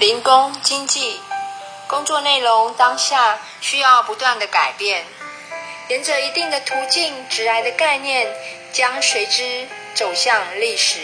零工经济工作内容当下需要不断的改变，沿着一定的途径直来的概念，将随之走向历史。